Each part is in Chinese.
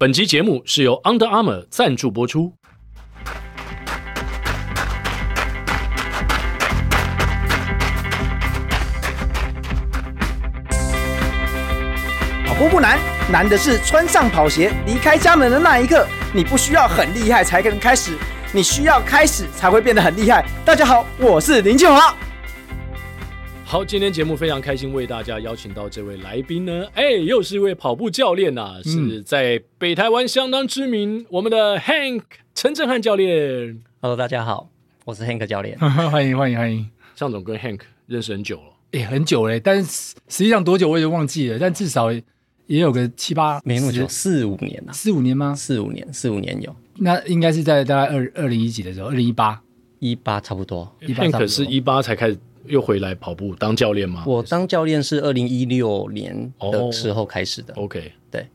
本集节目是由 Under Armour 赞助播出。跑步不难，难的是穿上跑鞋离开家门的那一刻。你不需要很厉害才能开始，你需要开始才会变得很厉害。大家好，我是林建华。好，今天节目非常开心，为大家邀请到这位来宾呢，哎，又是一位跑步教练呐、啊，嗯、是在北台湾相当知名，我们的 Hank 陈振汉教练。Hello，大家好，我是 Hank 教练，欢迎欢迎欢迎。向总跟 Hank 认识很久了，哎，很久嘞，但是实际上多久我也忘记了，但至少也有个七八，没那么久，四五年了，四五年吗？四五年，四五年有。那应该是在大概二二零一几的时候，二零一八，一八差不多。Hank 是一八才开始。又回来跑步当教练吗？我当教练是二零一六年的时候开始的。Oh, OK，对，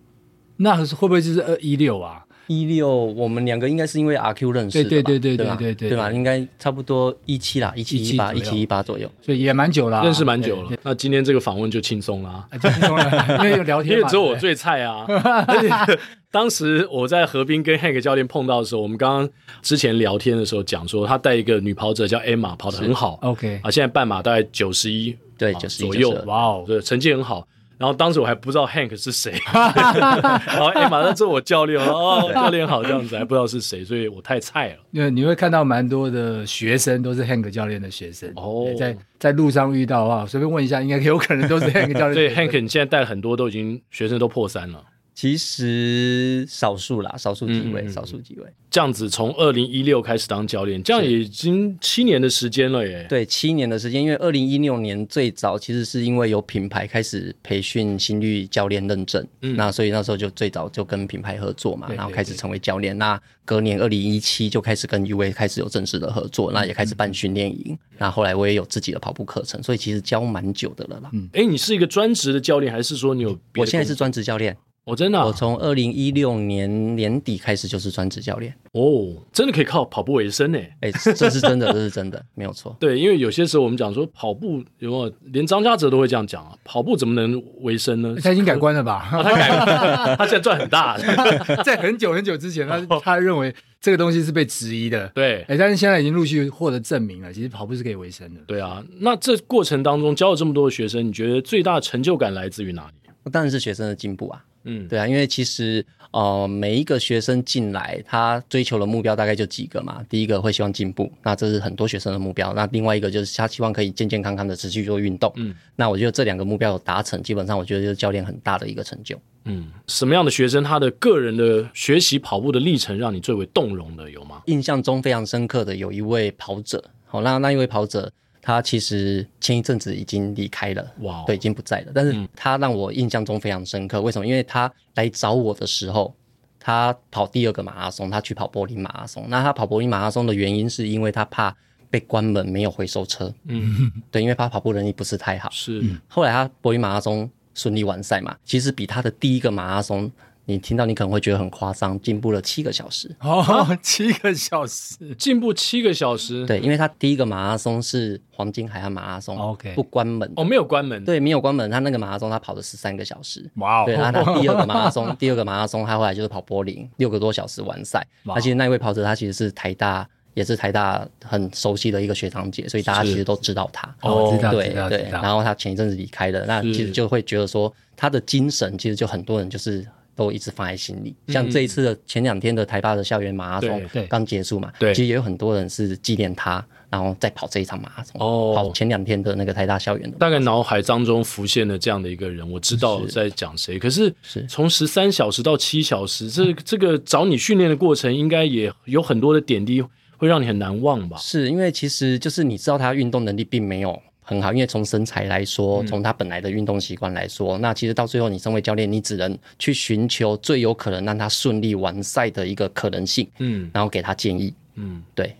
那会不会就是二一六啊？一六，我们两个应该是因为 RQ 认识的，对对对对对对对对吧？应该差不多一七啦，一七一八，一七一八左右，所以也蛮久了，认识蛮久了。那今天这个访问就轻松了，轻松了，因为有聊天，因为只有我最菜啊。当时我在河滨跟 Hank 教练碰到的时候，我们刚刚之前聊天的时候讲说，他带一个女跑者叫 Emma，跑得很好，OK。啊，现在半马大概九十一，对，九十一左右，哇哦，对，成绩很好。然后当时我还不知道 Hank 是谁，然后哎，马上做我教练哦，教练好这样子，还不知道是谁，所以我太菜了。因为你会看到蛮多的学生都是 Hank 教练的学生。哦，在在路上遇到的话，随便问一下，应该有可能都是 Hank 教练。对，Hank 你现在带很多都已经学生都破三了。其实少数啦，少数几位，嗯、少数几位。这样子从二零一六开始当教练，这样已经七年的时间了耶。对，七年的时间，因为二零一六年最早其实是因为有品牌开始培训心率教练认证，嗯，那所以那时候就最早就跟品牌合作嘛，然后开始成为教练。那隔年二零一七就开始跟 UA 开始有正式的合作，那也开始办训练营。嗯、那后来我也有自己的跑步课程，所以其实教蛮久的了啦。嗯，哎，你是一个专职的教练，还是说你有？我现在是专职教练。我、哦、真的、啊，我从二零一六年年底开始就是专职教练哦，真的可以靠跑步为生呢？哎，这是真的，这是真的，没有错。对，因为有些时候我们讲说跑步，有没有连张家泽都会这样讲啊？跑步怎么能为生呢？他已经改观了吧？他改观，他现在赚很大。在很久很久之前，他他认为这个东西是被质疑的。对，哎，但是现在已经陆续获得证明了，其实跑步是可以为生的。对啊，那这过程当中教了这么多的学生，你觉得最大的成就感来自于哪里？当然是学生的进步啊。嗯，对啊，因为其实呃，每一个学生进来，他追求的目标大概就几个嘛。第一个会希望进步，那这是很多学生的目标。那另外一个就是他希望可以健健康康的持续做运动。嗯，那我觉得这两个目标有达成，基本上我觉得就是教练很大的一个成就。嗯，什么样的学生他的个人的学习跑步的历程让你最为动容的有吗？印象中非常深刻的有一位跑者，好，那那一位跑者。他其实前一阵子已经离开了，哇 Wow，对，已经不在了。但是他让我印象中非常深刻。为什么？因为他来找我的时候，他跑第二个马拉松，他去跑柏林马拉松。那他跑柏林马拉松的原因，是因为他怕被关门，没有回收车。嗯，对，因为他跑步能力不是太好。是。后来他柏林马拉松顺利完赛嘛，其实比他的第一个马拉松。你听到你可能会觉得很夸张，进步了七个小时。哦，七个小时，进步七个小时，对，因为他第一个马拉松是黄金海岸马拉松，OK，不关门哦，没有关门，对，没有关门，他那个马拉松他跑了十三个小时，哇哦，对，然后他第二个马拉松，第二个马拉松他后来就是跑柏林，六个多小时完赛，而且那位跑者他其实是台大，也是台大很熟悉的一个学长姐，所以大家其实都知道他，哦，知道，对对，然后他前一阵子离开了，那其实就会觉得说他的精神其实就很多人就是。都一直放在心里，像这一次的前两天的台大的校园马拉松刚结束嘛，对，其实也有很多人是纪念他，然后再跑这一场马拉松，哦，跑前两天的那个台大校园的。大概脑海当中浮现了这样的一个人，我知道在讲谁。可是从十三小时到七小时，这这个找你训练的过程，应该也有很多的点滴会让你很难忘吧？是因为其实就是你知道他运动能力并没有。很好，因为从身材来说，从他本来的运动习惯来说，嗯、那其实到最后，你身为教练，你只能去寻求最有可能让他顺利完赛的一个可能性，嗯，然后给他建议，嗯，对。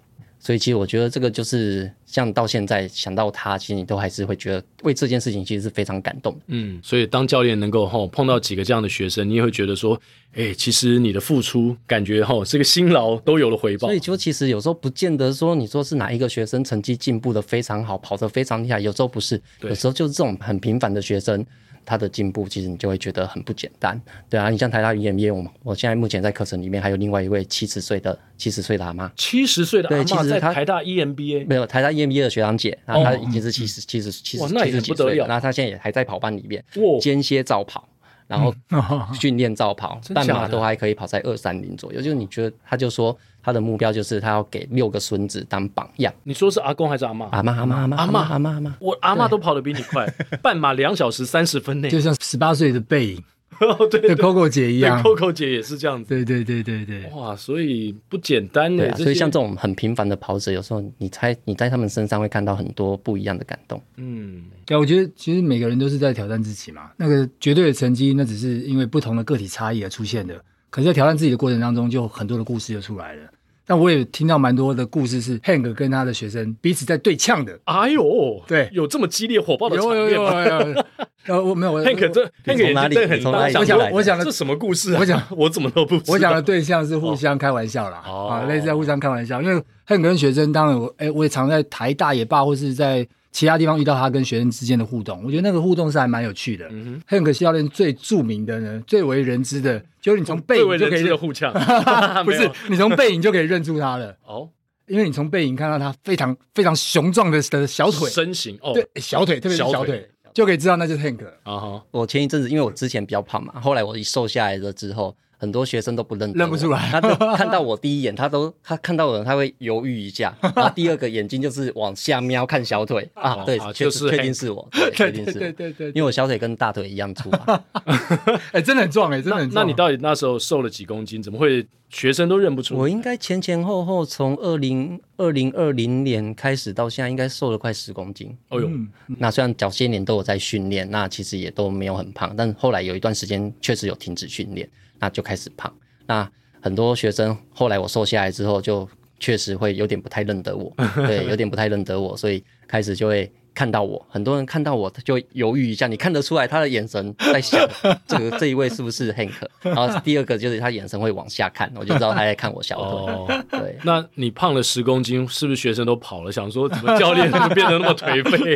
所以其实我觉得这个就是像到现在想到他，其实你都还是会觉得为这件事情其实是非常感动。嗯，所以当教练能够吼碰到几个这样的学生，你也会觉得说，哎、欸，其实你的付出感觉吼这个辛劳都有了回报。所以就其实有时候不见得说你说是哪一个学生成绩进步的非常好，跑得非常厉害，有时候不是，有时候就是这种很平凡的学生。他的进步，其实你就会觉得很不简单。对啊，你像台大 EMBA，我我现在目前在课程里面还有另外一位七十岁的七十岁的阿妈，七十岁的阿妈在台大 EMBA 没有台大 EMBA 的学长姐，然后她已经是七十七十七十七十几岁了，然后她现在也还在跑班里面，间歇照跑。然后 训练照跑，半马都还可以跑在二三零左右。就是你觉得，他就说他的目标就是他要给六个孙子当榜样。你说是阿公还是阿妈？阿妈阿妈阿妈阿妈阿妈阿妈，我阿妈都跑得比你快，半马两小时三十分内，就像十八岁的背影。哦，对，Coco 姐一样，Coco 姐也是这样子。对对对对对，哇，所以不简单呢。所以像这种很平凡的跑者，有时候你猜你在他们身上会看到很多不一样的感动。嗯，对，我觉得其实每个人都是在挑战自己嘛。那个绝对的成绩，那只是因为不同的个体差异而出现的。可是，在挑战自己的过程当中，就很多的故事就出来了。但我也听到蛮多的故事，是 Hank 跟他的学生彼此在对呛的。哎呦，对，有这么激烈火爆的场面吗？有有有有。呃，我没有，Hank 这 Hank 哪里很大？我讲我讲的这什么故事啊？我讲 我怎么都不知道。我讲的对象是互相开玩笑啦，啊，类似在互相开玩笑。因为 Hank 跟学生，当然我哎，我也常在台大也罢，或是在其他地方遇到他跟学生之间的互动，我觉得那个互动是还蛮有趣的。嗯 Hank 教练最著名的呢，最为人知的，就是你从背影就可以互呛，不是你从背影就可以认出他了哦。因为你从背影看到他非常非常雄壮的的小腿身形哦，对，小腿特别是小腿。就可以知道那就是 Hank 啊哈！我前一阵子因为我之前比较胖嘛，后来我一瘦下来了之后，很多学生都不认认不出来。他都看到我第一眼，他都他看到我，他会犹豫一下，然后第二个眼睛就是往下瞄看小腿啊，对，就是确定是我，确定是，对对对，因为我小腿跟大腿一样粗啊，哎，真的很壮哎，真的很壮。那你到底那时候瘦了几公斤？怎么会？学生都认不出，我应该前前后后从二零二零二零年开始到现在，应该瘦了快十公斤。哦呦，那虽然早些年都有在训练，那其实也都没有很胖，但后来有一段时间确实有停止训练，那就开始胖。那很多学生后来我瘦下来之后，就确实会有点不太认得我，对，有点不太认得我，所以开始就会。看到我，很多人看到我他就犹豫一下，你看得出来他的眼神在想这个 这一位是不是 Hank？然后第二个就是他眼神会往下看，我就知道他在看我小腿。哦、对，那你胖了十公斤，是不是学生都跑了？想说怎么教练怎么变得那么颓废？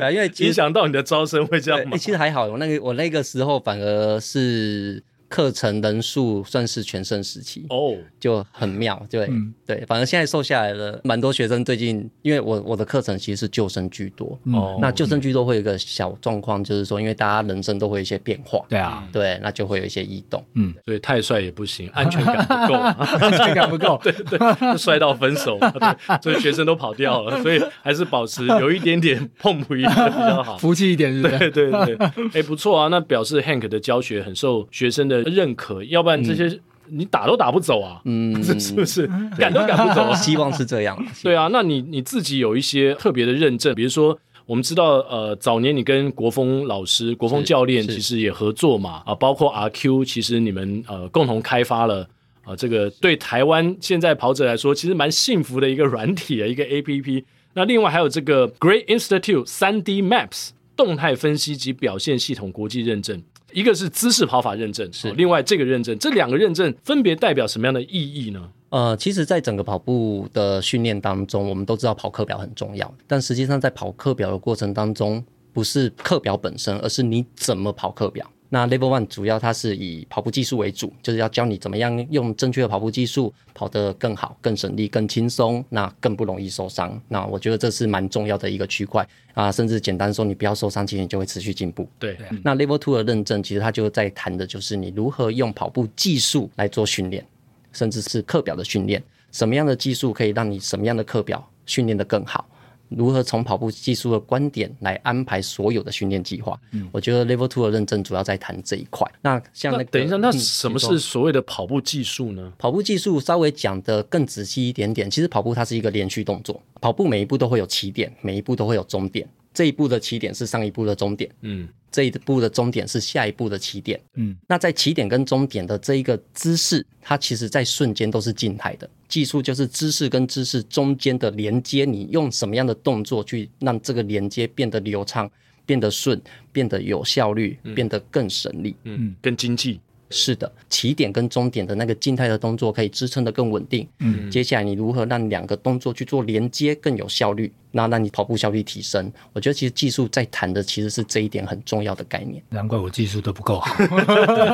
啊，因为影响到你的招生会这样吗？其实还好，我那个我那个时候反而是。课程人数算是全盛时期哦，oh. 就很妙，对、嗯、对，反正现在瘦下来了，蛮多学生最近，因为我我的课程其实是救生居多哦，那救生居多会有一个小状况，就是说，因为大家人生都会有一些变化，对啊，对，那就会有一些异动，嗯，所以太帅也不行，安全感不够，安全感不够，对 对，帅到分手，对，所以学生都跑掉了，所以还是保持有一点点碰不一样比较好，服气一点是是，对对对，哎、欸，不错啊，那表示 Hank 的教学很受学生的认可，要不然这些你打都打不走啊，嗯，是不是赶都赶不走？啊希望是这样。对啊，那你你自己有一些特别的认证，比如说我们知道，呃，早年你跟国峰老师、国峰教练其实也合作嘛，啊，包括 RQ，其实你们呃共同开发了啊，这个对台湾现在跑者来说，其实蛮幸福的一个软体的，一个 APP。那另外还有这个 Great Institute 3D Maps 动态分析及表现系统国际认证。一个是姿势跑法认证，是另外这个认证，这两个认证分别代表什么样的意义呢？呃，其实，在整个跑步的训练当中，我们都知道跑课表很重要，但实际上在跑课表的过程当中，不是课表本身，而是你怎么跑课表。那 Level One 主要它是以跑步技术为主，就是要教你怎么样用正确的跑步技术跑得更好、更省力、更轻松，那更不容易受伤。那我觉得这是蛮重要的一个区块啊，甚至简单说，你不要受伤，其实你就会持续进步。对，那 Level Two 的认证，其实它就在谈的就是你如何用跑步技术来做训练，甚至是课表的训练，什么样的技术可以让你什么样的课表训练得更好。如何从跑步技术的观点来安排所有的训练计划？嗯，我觉得 Level Two 的认证主要在谈这一块。那像那个，等一下，那什么是所谓的跑步技术呢？跑步技术稍微讲得更仔细一点点，其实跑步它是一个连续动作，跑步每一步都会有起点，每一步都会有终点。这一步的起点是上一步的终点，嗯，这一步的终点是下一步的起点，嗯。那在起点跟终点的这一个姿势，它其实在瞬间都是静态的。技术就是姿势跟姿势中间的连接，你用什么样的动作去让这个连接变得流畅、变得顺、变得有效率、变得更省力，嗯，更经济。是的，起点跟终点的那个静态的动作可以支撑得更稳定。嗯，接下来你如何让两个动作去做连接更有效率？那让你跑步效率提升。我觉得其实技术在谈的其实是这一点很重要的概念。难怪我技术都不够好。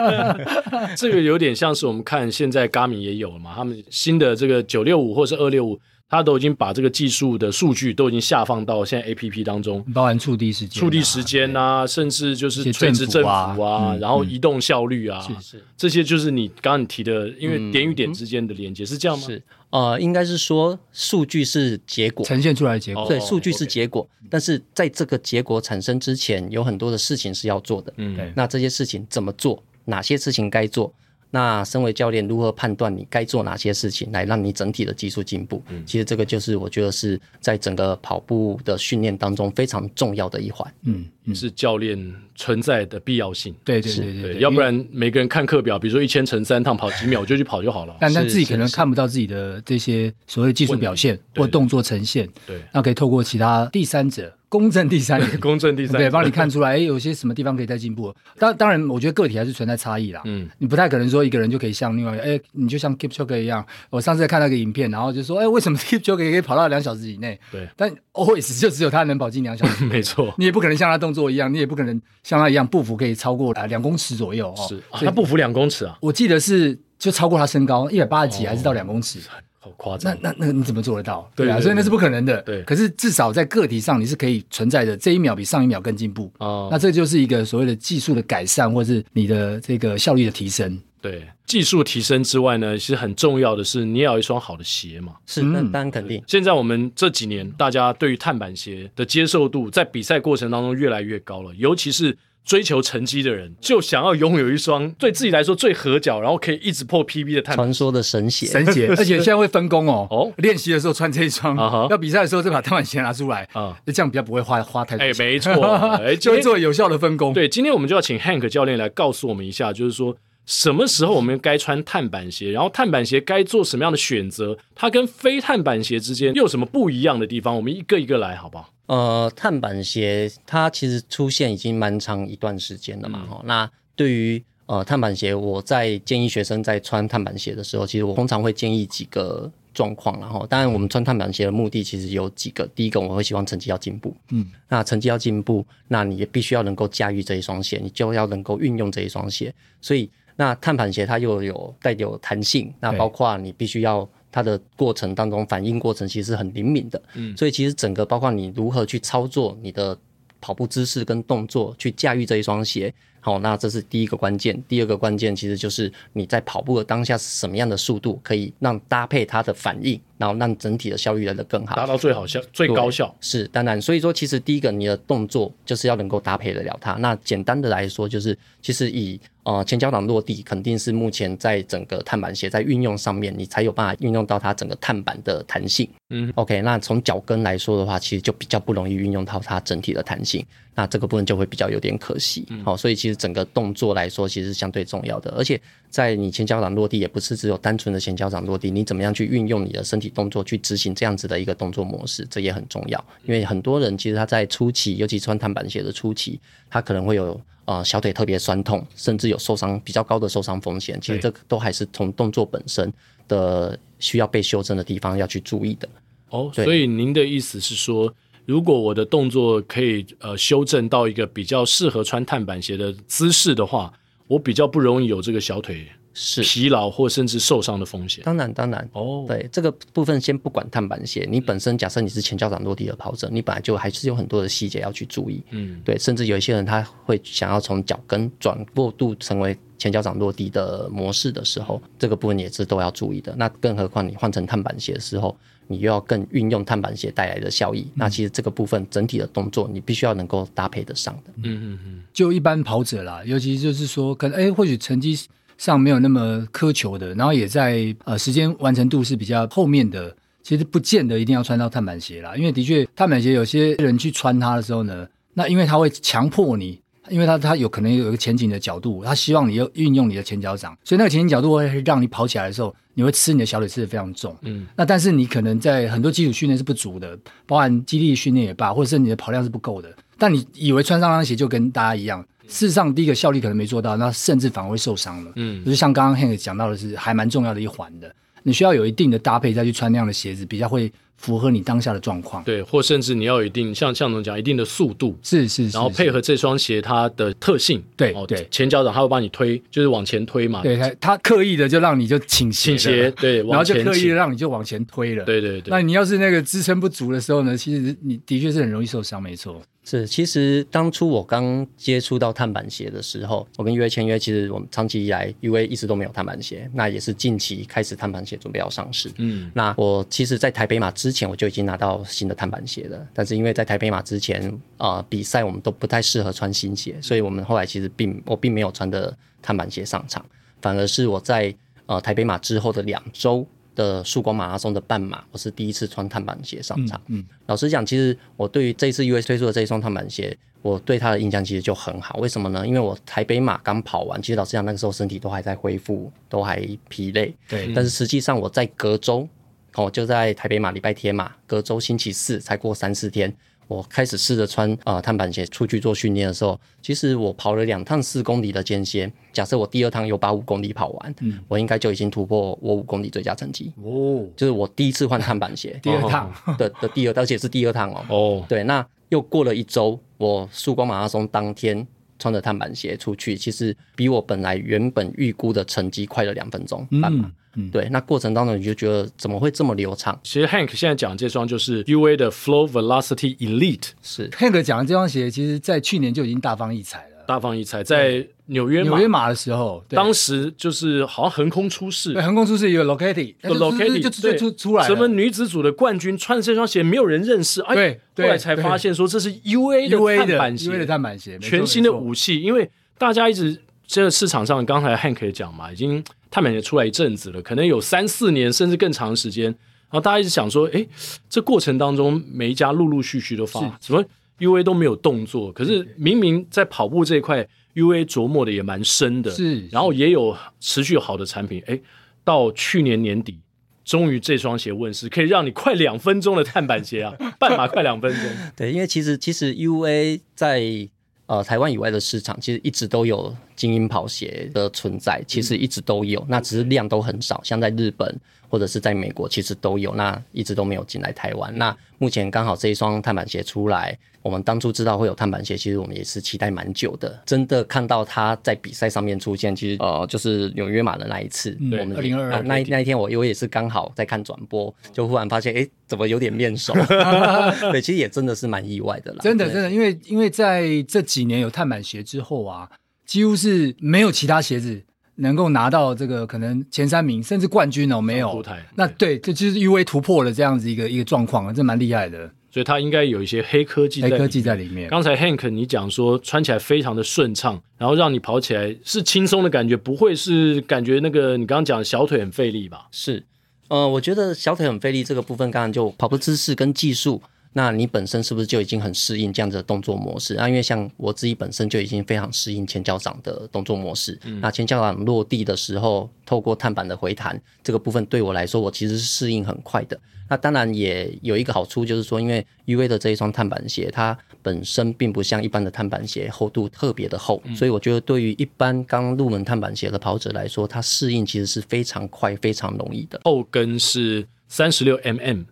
这个有点像是我们看现在 Garmin 也有了嘛，他们新的这个九六五或是二六五。他都已经把这个技术的数据都已经下放到现在 A P P 当中，包含触地时间、触地时间啊，甚至就是垂直振幅啊，然后移动效率啊，是。是，这些就是你刚刚你提的，因为点与点之间的连接是这样吗？是，呃，应该是说数据是结果。呈现出来的结果，对，数据是结果，但是在这个结果。产生之前，有很多的事情是要做的，嗯，那这些事情怎么做？哪些事情该做？那身为教练，如何判断你该做哪些事情来让你整体的技术进步？嗯，其实这个就是我觉得是在整个跑步的训练当中非常重要的一环。嗯，嗯，是教练存在的必要性。对对对对，对，对，要不然每个人看课表，比如说一千乘三趟跑几秒，我就去跑就好了。但但自己可能看不到自己的这些所谓技术表现或动作呈现。对，那可以透过其他第三者。公正第三，公正第三，对，帮你看出来，哎，有些什么地方可以再进步。当当然，我觉得个体还是存在差异啦。嗯，你不太可能说一个人就可以像另外一个，哎，你就像 Keep c h o k e 一样。我上次在看那个影片，然后就说，哎，为什么 Keep c h o k e 可以跑到两小时以内？对，但 always 就只有他能跑进两小时。没错，你也不可能像他动作一样，你也不可能像他一样步幅可以超过啊两公尺左右哦。是，他步幅两公尺啊？我记得是就超过他身高一百八十几，还是到两公尺？好夸张！那那那你怎么做得到？对啊，所以那是不可能的。对，可是至少在个体上你是可以存在的，这一秒比上一秒更进步。哦，那这就是一个所谓的技术的改善，或是你的这个效率的提升。对，技术提升之外呢，其实很重要的是你要有一双好的鞋嘛。是，那当然肯定。现在我们这几年大家对于碳板鞋的接受度，在比赛过程当中越来越高了，尤其是。追求成绩的人就想要拥有一双对自己来说最合脚，然后可以一直破 PB 的碳板传说的神鞋，神鞋，而且现在会分工哦。哦，练习的时候穿这一双，uh -huh. 要比赛的时候再把碳板鞋拿出来啊，uh -huh. 这样比较不会花花太多钱。哎，没错，哎，就会做有效的分工。对，今天我们就要请 Hank 教练来告诉我们一下，就是说什么时候我们该穿碳板鞋，然后碳板鞋该做什么样的选择，它跟非碳板鞋之间又有什么不一样的地方？我们一个一个来，好不好？呃，碳板鞋它其实出现已经蛮长一段时间了嘛。哈、嗯，那对于呃碳板鞋，我在建议学生在穿碳板鞋的时候，其实我通常会建议几个状况。然后，当然我们穿碳板鞋的目的其实有几个。第一个，我会希望成绩要进步。嗯，那成绩要进步，那你也必须要能够驾驭这一双鞋，你就要能够运用这一双鞋。所以，那碳板鞋它又有带有弹性，那包括你必须要。它的过程当中，反应过程其实是很灵敏的，嗯，所以其实整个包括你如何去操作你的跑步姿势跟动作，去驾驭这一双鞋，好，那这是第一个关键。第二个关键其实就是你在跑步的当下是什么样的速度，可以让搭配它的反应，然后让整体的效率来得更好，达到最好效、最高效。是当然，所以说其实第一个你的动作就是要能够搭配得了它。那简单的来说，就是其实以呃，前脚掌落地肯定是目前在整个碳板鞋在运用上面，你才有办法运用到它整个碳板的弹性。嗯，OK，那从脚跟来说的话，其实就比较不容易运用到它整体的弹性，那这个部分就会比较有点可惜。好、嗯，所以其实整个动作来说，其实是相对重要的。而且在你前脚掌落地，也不是只有单纯的前脚掌落地，你怎么样去运用你的身体动作去执行这样子的一个动作模式，这也很重要。因为很多人其实他在初期，尤其穿碳板鞋的初期，他可能会有。呃，小腿特别酸痛，甚至有受伤比较高的受伤风险。其实这都还是从动作本身的需要被修正的地方要去注意的。哦，所以您的意思是说，如果我的动作可以呃修正到一个比较适合穿碳板鞋的姿势的话，我比较不容易有这个小腿。是疲劳或甚至受伤的风险。当然，当然哦，对这个部分先不管碳板鞋，你本身假设你是前脚掌落地的跑者，你本来就还是有很多的细节要去注意。嗯，对，甚至有一些人他会想要从脚跟转过度成为前脚掌落地的模式的时候，这个部分也是都要注意的。那更何况你换成碳板鞋的时候，你又要更运用碳板鞋带来的效益。嗯，那其实这个部分整体的动作，你必须要能够搭配得上的。嗯嗯嗯，就一般跑者啦，尤其就是说，可能哎，或许成绩。上没有那么苛求的，然后也在呃时间完成度是比较后面的，其实不见得一定要穿到碳板鞋啦，因为的确碳板鞋有些人去穿它的时候呢，那因为它会强迫你，因为它它有可能有一个前景的角度，它希望你要运用你的前脚掌，所以那个前景角度会让你跑起来的时候，你会吃你的小腿吃的非常重，嗯，那但是你可能在很多基础训练是不足的，包含肌力训练也罢，或者是你的跑量是不够的，但你以为穿上那双鞋就跟大家一样。事实上，第一个效力可能没做到，那甚至反而会受伤了。嗯，就是像刚刚 Hank 讲到的是，还蛮重要的一环的，你需要有一定的搭配再去穿那样的鞋子，比较会。符合你当下的状况，对，或甚至你要有一定，像向总讲，一定的速度，是是，然后配合这双鞋它的特性，对哦对，前脚掌它会帮你推，就是往前推嘛，对，它它刻意的就让你就倾斜，倾斜，对，然后就刻意的让你就往前推了，对对对。那你要是那个支撑不足的时候呢，其实你的确是很容易受伤，没错。是，其实当初我刚接触到碳板鞋的时候，我跟 UA 签约，其实我们长期以来 UA 一直都没有碳板鞋，那也是近期开始碳板鞋准备要上市。嗯，那我其实，在台北马之前我就已经拿到新的碳板鞋了，但是因为在台北马之前啊、呃、比赛我们都不太适合穿新鞋，所以我们后来其实并我并没有穿的碳板鞋上场，反而是我在呃台北马之后的两周。的曙光马拉松的半马，我是第一次穿碳板鞋上场。嗯，嗯老实讲，其实我对于这次 US 推出的这一双碳板鞋，我对它的印象其实就很好。为什么呢？因为我台北马刚跑完，其实老实讲，那个时候身体都还在恢复，都还疲累。对。但是实际上我在隔周，哦，就在台北马礼拜天嘛，隔周星期四才过三四天。我开始试着穿呃碳板鞋出去做训练的时候，其实我跑了两趟四公里的间歇。假设我第二趟有把五公里跑完，嗯，我应该就已经突破我五公里最佳成绩哦。就是我第一次换碳板鞋，第二趟的的第二，而且是第二趟哦。哦，对，那又过了一周，我曙光马拉松当天穿着碳板鞋出去，其实比我本来原本预估的成绩快了两分钟半嘛。嗯嗯，对，那过程当中你就觉得怎么会这么流畅？其实 Hank 现在讲的这双就是 UA 的 Flow Velocity Elite，是 Hank 讲的这双鞋，其实在去年就已经大放异彩了。大放异彩，在纽约纽约马的时候，当时就是好像横空出世，对，横空出世有 Locati，Locati 就就出出来，什么女子组的冠军穿这双鞋没有人认识，哎，后来才发现说这是 UA 的碳板鞋，UA 的碳板鞋，全新的武器，因为大家一直这个市场上，刚才 Hank 也讲嘛，已经。碳板鞋出来一阵子了，可能有三四年甚至更长时间，然后大家一直想说，哎，这过程当中每一家陆陆续续都发，什么 UA 都没有动作，可是明明在跑步这一块，UA 琢磨的也蛮深的，是，然后也有持续好的产品，哎，到去年年底，终于这双鞋问世，可以让你快两分钟的碳板鞋啊，半马快两分钟，对，因为其实其实 UA 在。呃，台湾以外的市场其实一直都有精英跑鞋的存在，其实一直都有，那只是量都很少，像在日本。或者是在美国，其实都有，那一直都没有进来台湾。那目前刚好这一双碳板鞋出来，我们当初知道会有碳板鞋，其实我们也是期待蛮久的。真的看到他在比赛上面出现，其实呃，就是纽约马的那一次，嗯、我们二零二二那那一天我，我我也是刚好在看转播，就忽然发现，哎，怎么有点面熟？对，其实也真的是蛮意外的啦。真的真的，因为因为在这几年有碳板鞋之后啊，几乎是没有其他鞋子。能够拿到这个可能前三名甚至冠军哦，没有，那对，这就是 UA 突破了这样子一个一个状况啊，这蛮厉害的。所以它应该有一些黑科技，黑科技在里面。刚才 Hank 你讲说穿起来非常的顺畅，然后让你跑起来是轻松的感觉，不会是感觉那个你刚刚讲小腿很费力吧？是，呃，我觉得小腿很费力这个部分，刚刚就跑步姿势跟技术。那你本身是不是就已经很适应这样子的动作模式啊？因为像我自己本身就已经非常适应前脚掌的动作模式。嗯、那前脚掌落地的时候，透过碳板的回弹这个部分，对我来说，我其实是适应很快的。那当然也有一个好处，就是说，因为 UA 的这一双碳板鞋，它本身并不像一般的碳板鞋厚度特别的厚，嗯、所以我觉得对于一般刚入门碳板鞋的跑者来说，它适应其实是非常快、非常容易的。后跟是三十六 mm。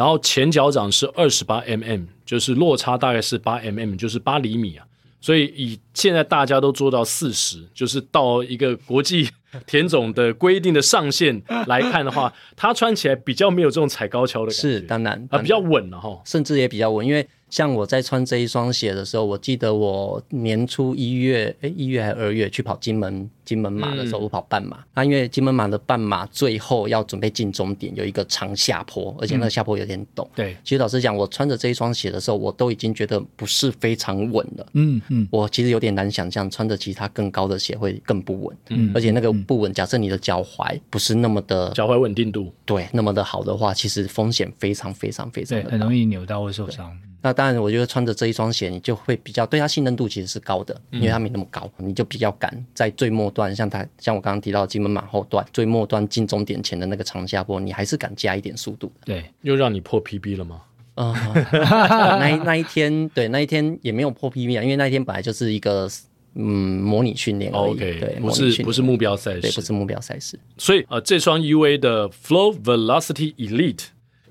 然后前脚掌是二十八 mm，就是落差大概是八 mm，就是八厘米啊。所以以现在大家都做到四十，就是到一个国际田总的规定的上限来看的话，它穿起来比较没有这种踩高跷的感觉。是，当然，啊，比较稳了哈，甚至也比较稳，因为。像我在穿这一双鞋的时候，我记得我年初一月，哎，一月还是二月去跑金门金门马的时候，我跑半马。嗯、那因为金门马的半马最后要准备进终点，有一个长下坡，而且那个下坡有点陡。对、嗯，其实老实讲，我穿着这一双鞋的时候，我都已经觉得不是非常稳了。嗯嗯，我其实有点难想象穿着其他更高的鞋会更不稳。嗯，而且那个不稳，假设你的脚踝不是那么的脚踝稳定度对那么的好的话，其实风险非常非常非常的大，很容易扭到或受伤。那当然，我觉得穿着这一双鞋，你就会比较对它信任度其实是高的，因为它没那么高，你就比较敢在最末端，像它像我刚刚提到的金门马后段最末端进终点前的那个长下坡，你还是敢加一点速度。对，又让你破 PB 了吗？啊、呃，那 那一天，对那一天也没有破 PB 啊，因为那一天本来就是一个嗯模拟训练而已。OK，对，不是不是目标赛事，对，不是目标赛事。所以呃，这双 UA 的 Flow Velocity Elite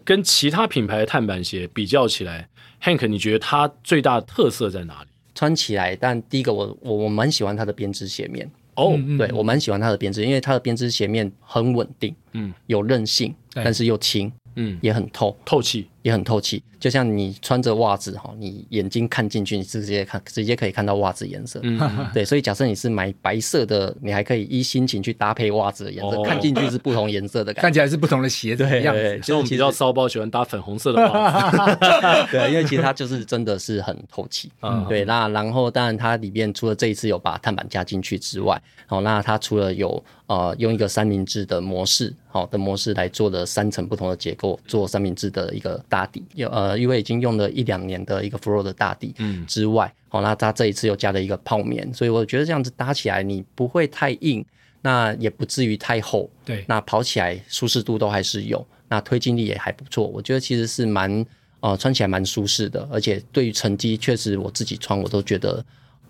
跟其他品牌的碳板鞋比较起来，Hank，你觉得它最大的特色在哪里？穿起来，但第一个我我我蛮喜欢它的编织鞋面。哦，oh, 对我蛮喜欢它的编织，因为它的编织鞋面很稳定，嗯，有韧性，但是又轻，嗯，也很透。透气。也很透气，就像你穿着袜子哈，你眼睛看进去，你直接看，直接可以看到袜子颜色。嗯，对，所以假设你是买白色的，你还可以依心情去搭配袜子的颜色，看进去是不同颜色的感觉，看起来是不同的鞋子一样。对，像我们比较骚包喜欢搭粉红色的袜子。对，因为其实它就是真的是很透气。嗯，对，那然后当然它里面除了这一次有把碳板加进去之外，好，那它除了有呃用一个三明治的模式，好的模式来做的三层不同的结构，做三明治的一个打底，有呃。因为已经用了一两年的一个 Flow 的大底，嗯，之外，好、嗯，那它这一次又加了一个泡棉，所以我觉得这样子搭起来，你不会太硬，那也不至于太厚，对，那跑起来舒适度都还是有，那推进力也还不错，我觉得其实是蛮呃穿起来蛮舒适的，而且对于成绩确实我自己穿我都觉得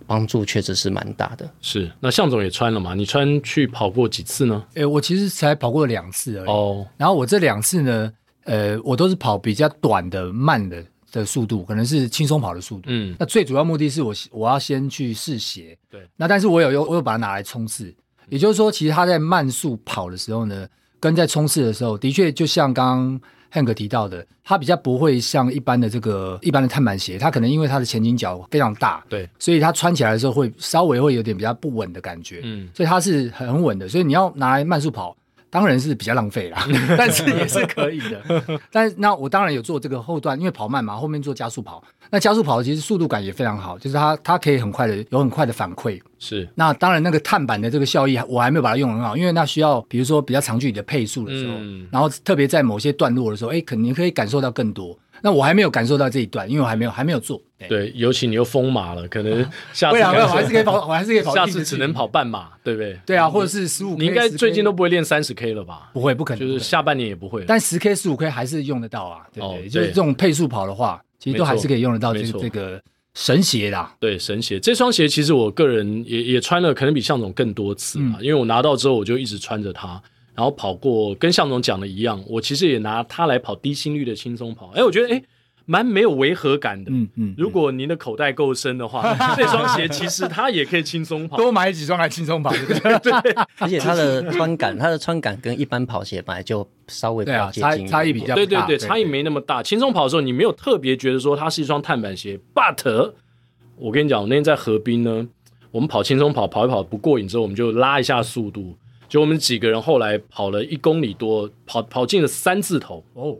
帮助确实是蛮大的。是，那向总也穿了嘛？你穿去跑过几次呢？诶，我其实才跑过两次而已。哦，然后我这两次呢？呃，我都是跑比较短的、慢的的速度，可能是轻松跑的速度。嗯，那最主要目的是我我要先去试鞋。对，那但是我有有我有把它拿来冲刺，也就是说，其实它在慢速跑的时候呢，跟在冲刺的时候，的确就像刚刚 Hank 提到的，它比较不会像一般的这个一般的碳板鞋，它可能因为它的前倾角非常大，对，所以它穿起来的时候会稍微会有点比较不稳的感觉。嗯，所以它是很稳的，所以你要拿来慢速跑。当然是比较浪费啦，但是也是可以的。但是那我当然有做这个后段，因为跑慢嘛，后面做加速跑。那加速跑其实速度感也非常好，就是它它可以很快的有很快的反馈。是。那当然那个碳板的这个效益我还没有把它用很好，因为那需要比如说比较长距离的配速的时候，嗯、然后特别在某些段落的时候，哎，肯定可以感受到更多。那我还没有感受到这一段，因为我还没有还没有做。对，尤其你又封马了，可能下次会啊，我还是可以跑，我还是可以跑。下次只能跑半马，对不对？对啊，或者是十五。你应该最近都不会练三十 K 了吧？不会，不可能，就是下半年也不会。但十 K、十五 K 还是用得到啊，对不对？就是这种配速跑的话，其实都还是可以用得到这个这个神鞋啦。对，神鞋这双鞋其实我个人也也穿了，可能比向总更多次嘛，因为我拿到之后我就一直穿着它，然后跑过，跟向总讲的一样，我其实也拿它来跑低心率的轻松跑。哎，我觉得哎。蛮没有违和感的，嗯嗯。如果您的口袋够深的话，这双鞋其实它也可以轻松跑，多买几双来轻松跑，对 不对？而且它的穿感，它的穿感跟一般跑鞋本来就稍微比较接近，差异比较大。对对对，差异没那么大。轻松跑的时候，你没有特别觉得说它是一双碳板鞋。But，我跟你讲，我那天在河滨呢，我们跑轻松跑，跑一跑不过瘾之后，我们就拉一下速度，就我们几个人后来跑了一公里多，跑跑进了三字头哦。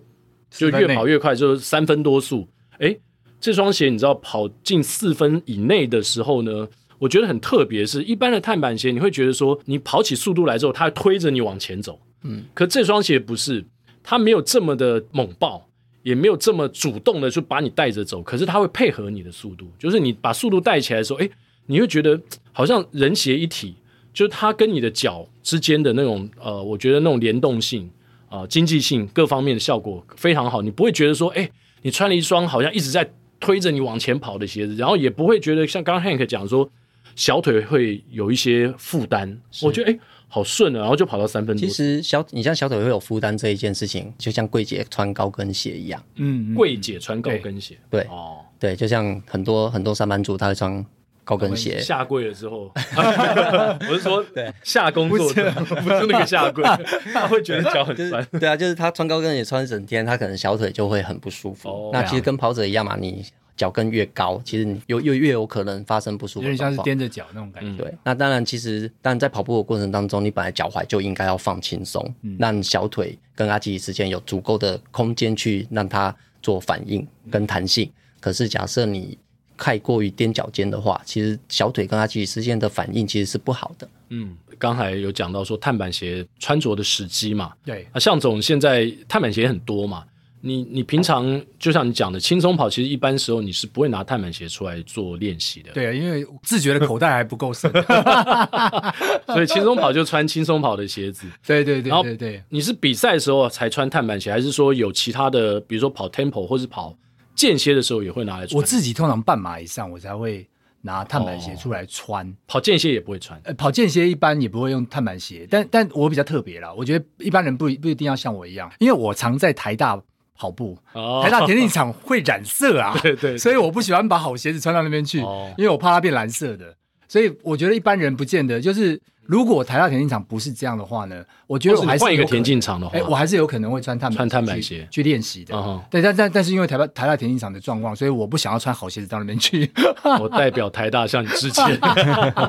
就越跑越快，就是三分多速。哎，这双鞋你知道跑进四分以内的时候呢，我觉得很特别，是一般的碳板鞋，你会觉得说你跑起速度来之后，它推着你往前走。嗯，可这双鞋不是，它没有这么的猛爆，也没有这么主动的就把你带着走，可是它会配合你的速度，就是你把速度带起来的时候，哎，你会觉得好像人鞋一体，就是它跟你的脚之间的那种呃，我觉得那种联动性。啊、呃，经济性各方面的效果非常好，你不会觉得说，哎，你穿了一双好像一直在推着你往前跑的鞋子，然后也不会觉得像刚刚 Hank 讲说小腿会有一些负担，我觉得哎，好顺啊，然后就跑到三分多。其实小你像小腿会有负担这一件事情，就像柜姐穿高跟鞋一样，嗯，柜姐穿高跟鞋，对，对哦，对，就像很多很多上班族他会穿。高跟鞋下跪的时候，我是说，对，下工作的不是那个下跪，他会觉得脚很酸。对啊，就是他穿高跟鞋穿一整天，他可能小腿就会很不舒服。那其实跟跑者一样嘛，你脚跟越高，其实你又又越有可能发生不舒服。有点像是踮着脚那种感觉。对，那当然，其实但在跑步的过程当中，你本来脚踝就应该要放轻松，让小腿跟阿基里斯腱有足够的空间去让它做反应跟弹性。可是假设你太过于踮脚尖的话，其实小腿跟阿基里斯腱的反应其实是不好的。嗯，刚才有讲到说碳板鞋穿着的时机嘛，对。啊，向总现在碳板鞋很多嘛，你你平常就像你讲的轻松跑，其实一般时候你是不会拿碳板鞋出来做练习的。对啊，因为自觉的口袋还不够深，所以轻松跑就穿轻松跑的鞋子。对对对，对对，你是比赛的时候才穿碳板鞋，还是说有其他的，比如说跑 tempo 或是跑？间歇的时候也会拿来穿。我自己通常半马以上我才会拿碳板鞋出来穿。哦、跑间歇也不会穿，呃，跑间歇一般也不会用碳板鞋，但但我比较特别啦，我觉得一般人不不一定要像我一样，因为我常在台大跑步，哦、台大田径场会染色啊，对，对对，所以我不喜欢把好鞋子穿到那边去，哦、因为我怕它变蓝色的。所以我觉得一般人不见得就是，如果台大田径场不是这样的话呢，我觉得我还是换一个田径场的话，哎，我还是有可能会穿碳穿碳板鞋去练习的。Uh. 对，但但但是因为台大台大田径场的状况，所以我不想要穿好鞋子到那边去。我代表台大向你致歉。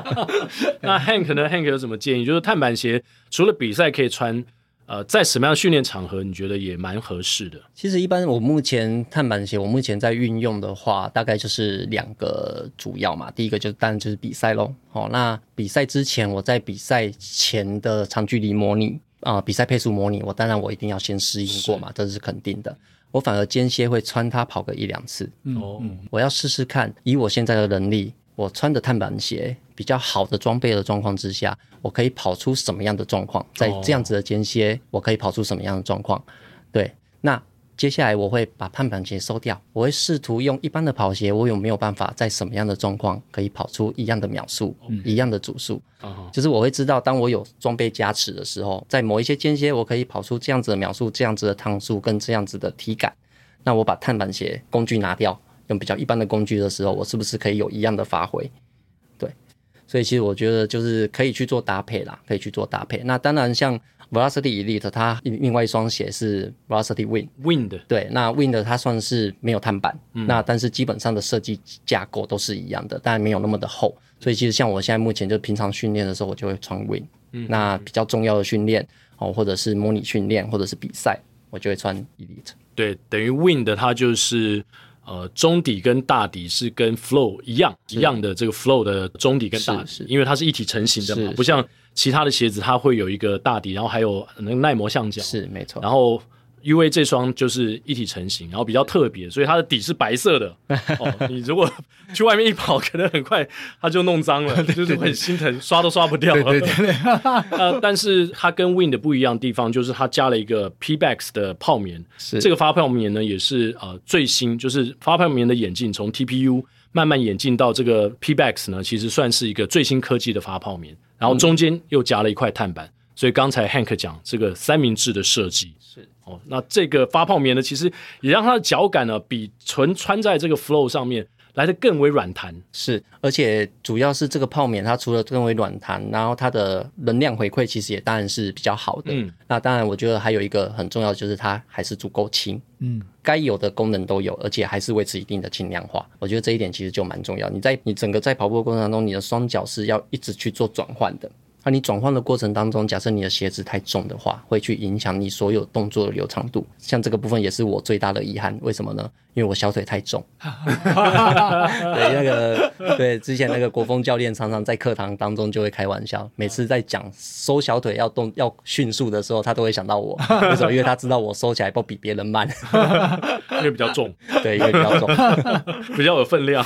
那 Hank 呢？Hank 有什么建议？就是碳板鞋除了比赛可以穿。呃，在什么样的训练场合你觉得也蛮合适的？其实一般我目前碳板鞋，我目前在运用的话，大概就是两个主要嘛。第一个就是当然就是比赛喽。好、哦，那比赛之前，我在比赛前的长距离模拟啊、呃，比赛配速模拟，我当然我一定要先适应过嘛，是这是肯定的。我反而间歇会穿它跑个一两次。哦、嗯，我要试试看，以我现在的能力。我穿着碳板鞋比较好的装备的状况之下，我可以跑出什么样的状况？在这样子的间歇，我可以跑出什么样的状况？对，那接下来我会把碳板鞋收掉，我会试图用一般的跑鞋，我有没有办法在什么样的状况可以跑出一样的秒数、嗯、一样的组数？嗯、就是我会知道，当我有装备加持的时候，在某一些间歇，我可以跑出这样子的秒数、这样子的趟数跟这样子的体感。那我把碳板鞋工具拿掉。用比较一般的工具的时候，我是不是可以有一样的发挥？对，所以其实我觉得就是可以去做搭配啦，可以去做搭配。那当然，像 Velocity Elite 它另外一双鞋是 Velocity Wind Wind，对，那 Wind 它算是没有碳板，嗯、那但是基本上的设计架构都是一样的，但没有那么的厚。所以其实像我现在目前就平常训练的时候，我就会穿 Wind。嗯，那比较重要的训练哦，或者是模拟训练，或者是比赛，我就会穿 Elite。对，等于 Wind 它就是。呃，中底跟大底是跟 Flow 一样一样的，这个 Flow 的中底跟大底，因为它是一体成型的嘛，不像其他的鞋子，它会有一个大底，然后还有那个耐磨橡胶，是没错，然后。UA 这双就是一体成型，然后比较特别，所以它的底是白色的。哦，你如果 去外面一跑，可能很快它就弄脏了，就是很心疼，刷都刷不掉了。对对对。呃，但是它跟 Wind 不一样的地方，就是它加了一个 Pebax 的泡棉。是。这个发泡棉呢，也是呃最新，就是发泡棉的眼镜，从 TPU 慢慢演进到这个 Pebax 呢，其实算是一个最新科技的发泡棉。然后中间又夹了一块碳板，嗯、所以刚才 Hank 讲这个三明治的设计。是。哦，那这个发泡棉呢，其实也让它的脚感呢，比纯穿在这个 Flow 上面来的更为软弹。是，而且主要是这个泡棉，它除了更为软弹，然后它的能量回馈其实也当然是比较好的。嗯，那当然，我觉得还有一个很重要，就是它还是足够轻。嗯，该有的功能都有，而且还是维持一定的轻量化。我觉得这一点其实就蛮重要。你在你整个在跑步的过程当中，你的双脚是要一直去做转换的。那、你转换的过程当中，假设你的鞋子太重的话，会去影响你所有动作的流畅度。像这个部分也是我最大的遗憾。为什么呢？因为我小腿太重。对，那个对之前那个国风教练常常在课堂当中就会开玩笑，每次在讲收小腿要动要迅速的时候，他都会想到我。为什么？因为他知道我收起来不比别人慢，因为比较重。对，因为比较重，比较有分量。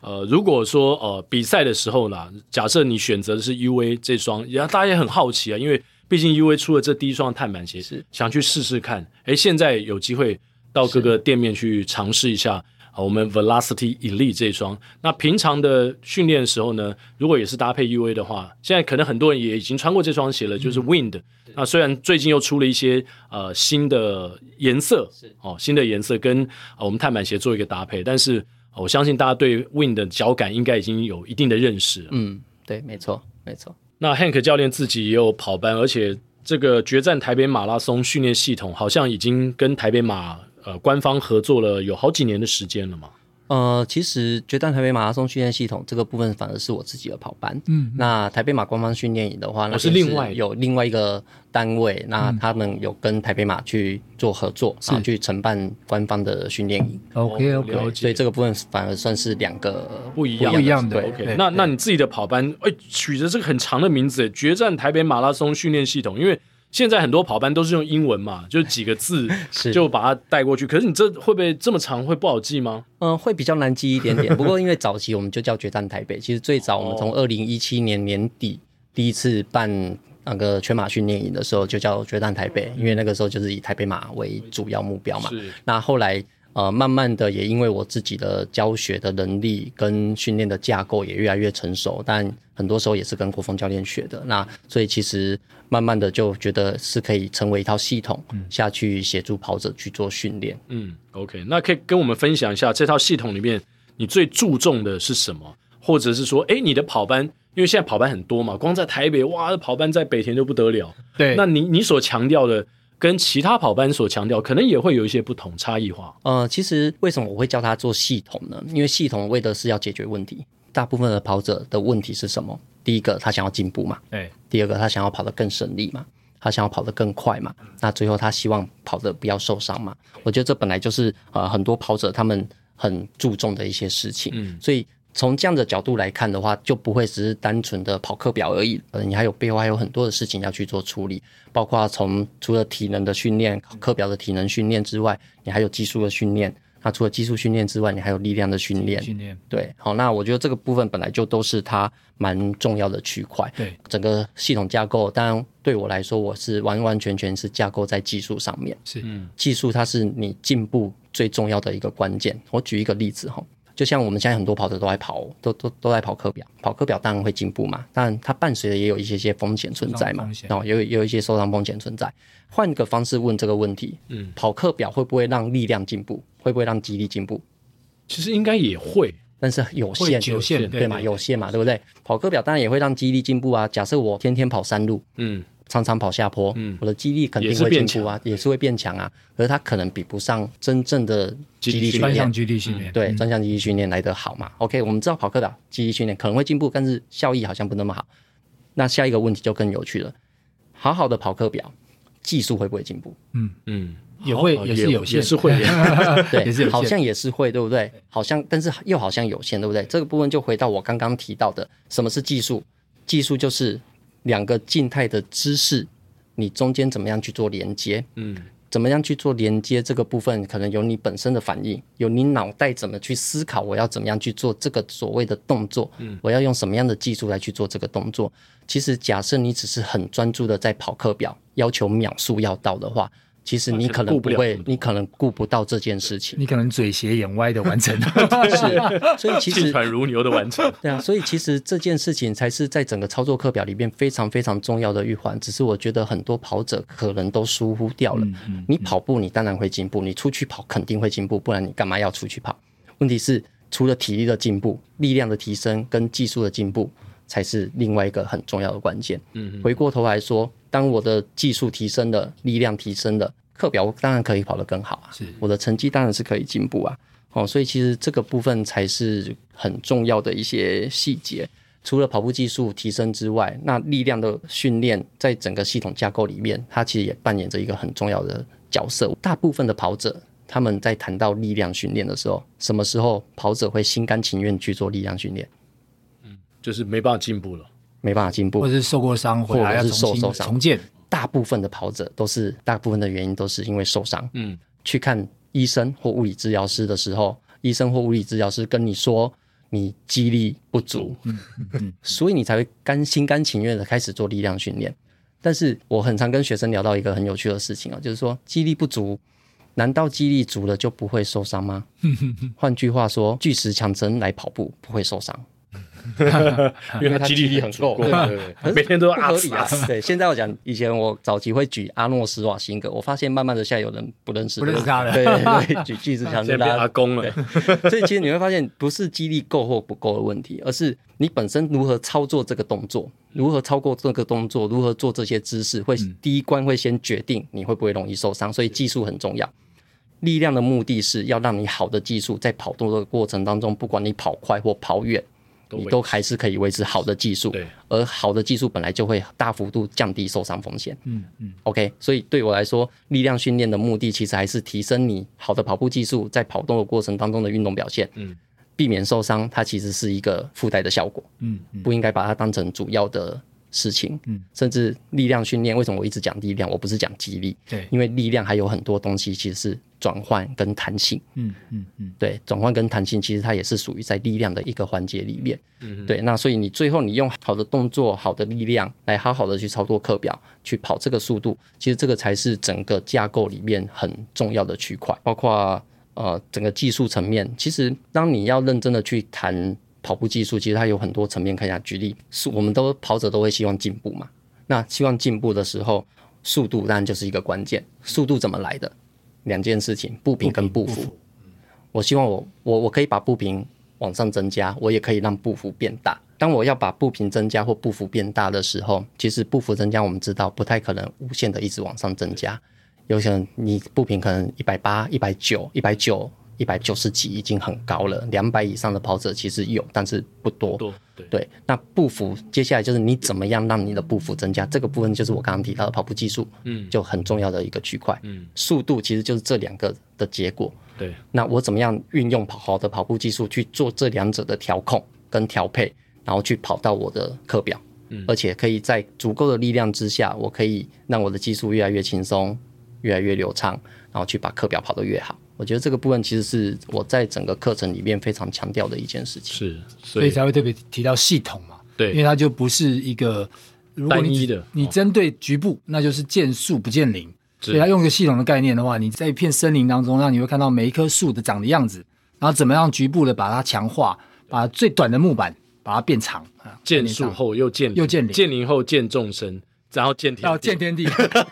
呃，如果说呃比赛的时候呢，假设你选择的是 UA 这双，也大家也很好奇啊，因为毕竟 UA 出了这第一双碳板鞋，是想去试试看。哎，现在有机会到各个店面去尝试一下啊，我们 Velocity Elite 这双。那平常的训练的时候呢，如果也是搭配 UA 的话，现在可能很多人也已经穿过这双鞋了，就是 Wind。嗯、那虽然最近又出了一些呃新的颜色，是哦，新的颜色跟、呃、我们碳板鞋做一个搭配，但是。我相信大家对 Wind 的脚感应该已经有一定的认识。嗯，对，没错，没错。那 Hank 教练自己也有跑班，而且这个决战台北马拉松训练系统好像已经跟台北马呃官方合作了有好几年的时间了嘛。呃，其实决战台北马拉松训练系统这个部分反而是我自己的跑班。嗯，那台北马官方训练营的话，那是另外有另外一个单位，那他们有跟台北马去做合作，然后去承办官方的训练营。OK OK，所以这个部分反而算是两个不一样不一样的。OK，那那你自己的跑班，哎，取着这个很长的名字，决战台北马拉松训练系统，因为。现在很多跑班都是用英文嘛，就几个字 就把它带过去。是，可是你这会不会这么长，会不好记吗？嗯，会比较难记一点点。不过因为早期我们就叫决战台北，其实最早我们从二零一七年年底第一次办那个全马训练营的时候，就叫决战台北，因为那个时候就是以台北马为主要目标嘛。是。那后来呃，慢慢的也因为我自己的教学的能力跟训练的架构也越来越成熟，但很多时候也是跟国峰教练学的。那所以其实慢慢的就觉得是可以成为一套系统下去协助跑者去做训练。嗯，OK，那可以跟我们分享一下这套系统里面你最注重的是什么？或者是说，哎，你的跑班，因为现在跑班很多嘛，光在台北哇，跑班在北田就不得了。对，那你你所强调的。跟其他跑班所强调，可能也会有一些不同差异化。呃，其实为什么我会叫他做系统呢？因为系统为的是要解决问题。大部分的跑者的问题是什么？第一个，他想要进步嘛。对。第二个，他想要跑得更省力嘛。他想要跑得更快嘛。那最后，他希望跑得不要受伤嘛。我觉得这本来就是呃很多跑者他们很注重的一些事情。嗯。所以。从这样的角度来看的话，就不会只是单纯的跑课表而已，呃，你还有背后还有很多的事情要去做处理，包括从除了体能的训练、课表的体能训练之外，你还有技术的训练。那除了技术训练之外，你还有力量的训练。训练对，好，那我觉得这个部分本来就都是它蛮重要的区块。对，整个系统架构，当然对我来说，我是完完全全是架构在技术上面。是，嗯，技术它是你进步最重要的一个关键。我举一个例子哈。就像我们现在很多跑者都在跑，都都都在跑课表，跑课表当然会进步嘛，但它伴随的也有一些些风险存在嘛，然后有有一些受伤风险存在。换个方式问这个问题，嗯，跑课表会不会让力量进步？会不会让肌力进步？其实应该也会，但是有限，有限，对嘛？有限嘛，对不对？跑课表当然也会让肌力进步啊。假设我天天跑山路，嗯。常常跑下坡，嗯，我的肌力肯定会进步啊，也是会变强啊。可是它可能比不上真正的肌力训练，专项肌力训练，对，专项肌力训练来得好嘛。OK，我们知道跑课的肌力训练可能会进步，但是效益好像不那么好。那下一个问题就更有趣了，好好的跑课表，技术会不会进步？嗯嗯，也会，也是有限，也是会，对，好像也是会，对不对？好像，但是又好像有限，对不对？这个部分就回到我刚刚提到的，什么是技术？技术就是。两个静态的姿势，你中间怎么样去做连接？嗯，怎么样去做连接？这个部分可能有你本身的反应，有你脑袋怎么去思考，我要怎么样去做这个所谓的动作？嗯，我要用什么样的技术来去做这个动作？其实，假设你只是很专注的在跑课表，要求秒数要到的话。其实你可能不会，你可能顾不到这件事情，你可能嘴斜眼歪的完成，是，所以其实气喘如牛的完成，对啊，所以其实这件事情才是在整个操作课表里面非常非常重要的一环，只是我觉得很多跑者可能都疏忽掉了。嗯嗯嗯、你跑步，你当然会进步，你出去跑肯定会进步，不然你干嘛要出去跑？问题是除了体力的进步、力量的提升跟技术的进步，才是另外一个很重要的关键。嗯，嗯，回过头来说。当我的技术提升了，力量提升了，课表当然可以跑得更好啊。是，我的成绩当然是可以进步啊。哦，所以其实这个部分才是很重要的一些细节。除了跑步技术提升之外，那力量的训练在整个系统架构里面，它其实也扮演着一个很重要的角色。大部分的跑者他们在谈到力量训练的时候，什么时候跑者会心甘情愿去做力量训练？嗯，就是没办法进步了。没办法进步，或者是受过伤，或者是受受伤重建。大部分的跑者都是，大部分的原因都是因为受伤。嗯，去看医生或物理治疗师的时候，医生或物理治疗师跟你说你肌力不足，嗯嗯，所以你才会甘心甘情愿的开始做力量训练。但是我很常跟学生聊到一个很有趣的事情啊，就是说肌力不足，难道肌力足了就不会受伤吗？换句话说，巨石强森来跑步不会受伤。因为他肌力力很够，每天都要阿里啊。对，现在我讲，以前我早期会举阿诺·斯瓦辛格，我发现慢慢的现在有人不认识，不认识他了。对对，举巨石强森的阿公了。所以其实你会发现，不是肌力够或不够的问题，而是你本身如何操作这个动作，如何超过这个动作，如何做这些姿势，会第一关会先决定你会不会容易受伤。所以技术很重要。力量的目的是要让你好的技术在跑动的过程当中，不管你跑快或跑远。你都还是可以维持好的技术，而好的技术本来就会大幅度降低受伤风险。嗯嗯，OK，所以对我来说，力量训练的目的其实还是提升你好的跑步技术，在跑动的过程当中的运动表现，嗯，避免受伤，它其实是一个附带的效果。嗯，不应该把它当成主要的事情。嗯，甚至力量训练，为什么我一直讲力量，我不是讲肌力？对，因为力量还有很多东西其实是。转换跟弹性，嗯嗯嗯，对，转换跟弹性其实它也是属于在力量的一个环节里面，嗯，对，那所以你最后你用好的动作、好的力量来好好的去操作课表，去跑这个速度，其实这个才是整个架构里面很重要的区块，包括呃整个技术层面，其实当你要认真的去谈跑步技术，其实它有很多层面可以来举例。是，我们都跑者都会希望进步嘛。那希望进步的时候，速度当然就是一个关键。速度怎么来的？两件事情，步频跟步幅。我希望我我我可以把步频往上增加，我也可以让步幅变大。当我要把步频增加或步幅变大的时候，其实步幅增加我们知道不太可能无限的一直往上增加。有可能你步频可能一百八、一百九、一百九、一百九十几已经很高了，两百以上的跑者其实有，但是不多。多对，对，那步幅接下来就是你怎么样让你的步幅增加，这个部分就是我刚刚提到的跑步技术，嗯，就很重要的一个区块。嗯，速度其实就是这两个的结果。对，那我怎么样运用跑好的跑步技术去做这两者的调控跟调配，然后去跑到我的课表，嗯，而且可以在足够的力量之下，我可以让我的技术越来越轻松。越来越流畅，然后去把课表跑得越好。我觉得这个部分其实是我在整个课程里面非常强调的一件事情。是，所以，所以才会特别提到系统嘛。对，因为它就不是一个单一的。你针对局部，那就是见树不见林。所以，它用一个系统的概念的话，你在一片森林当中，让你会看到每一棵树的长的样子，然后怎么样局部的把它强化，把最短的木板把它变长。见树后又见又见林，见林后见众生。然后见天要见天地，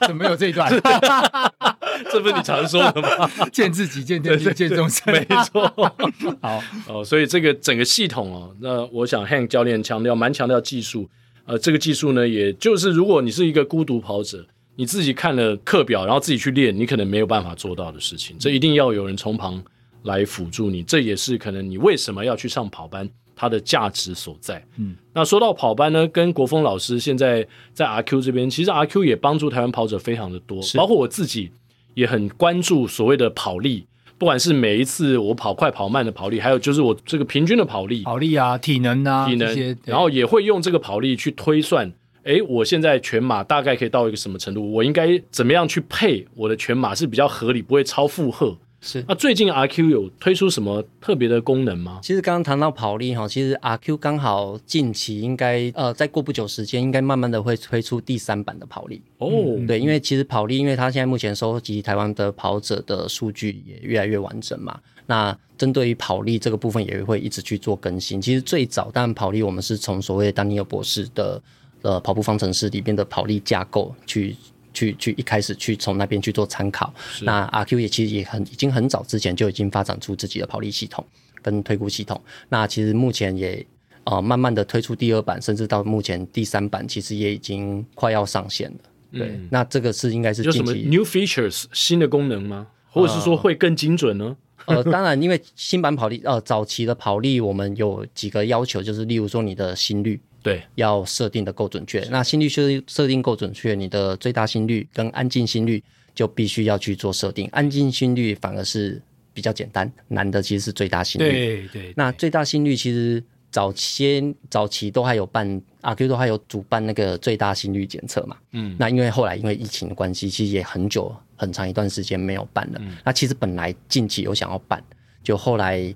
怎么有这一段？这不是你常说的吗？见自己，见天地，见众生。没错。好哦，所以这个整个系统哦，那我想 Hank 教练强调蛮强调技术。呃，这个技术呢，也就是如果你是一个孤独跑者，你自己看了课表，然后自己去练，你可能没有办法做到的事情。这一定要有人从旁来辅助你。这也是可能你为什么要去上跑班。它的价值所在。嗯，那说到跑班呢，跟国峰老师现在在 RQ 这边，其实 RQ 也帮助台湾跑者非常的多，包括我自己也很关注所谓的跑力，不管是每一次我跑快跑慢的跑力，还有就是我这个平均的跑力，跑力啊，体能啊，体能，然后也会用这个跑力去推算，哎，我现在全马大概可以到一个什么程度，我应该怎么样去配我的全马是比较合理，不会超负荷。是，那最近 RQ 有推出什么特别的功能吗？其实刚刚谈到跑力哈，其实 RQ 刚好近期应该呃再过不久时间，应该慢慢的会推出第三版的跑力哦。对，因为其实跑力，因为它现在目前收集台湾的跑者的数据也越来越完整嘛。那针对于跑力这个部分，也会一直去做更新。其实最早，当然跑力我们是从所谓丹尼尔博士的呃跑步方程式里边的跑力架构去。去去一开始去从那边去做参考，那 RQ 也其实也很已经很早之前就已经发展出自己的跑力系统跟推估系统。那其实目前也呃慢慢的推出第二版，甚至到目前第三版，其实也已经快要上线了。嗯、对，那这个是应该是近期有什么 new features 新的功能吗？或者是说会更精准呢？呃，呃，当然，因为新版跑力呃早期的跑力，我们有几个要求，就是例如说你的心率。对，要设定的够准确。那心率设设定够准确，你的最大心率跟安静心率就必须要去做设定。安静心率反而是比较简单，难的其实是最大心率。对对，对。那最大心率其实早先早期都还有办阿 Q 都还有主办那个最大心率检测嘛。嗯。那因为后来因为疫情的关系，其实也很久很长一段时间没有办了。嗯。那其实本来近期有想要办，就后来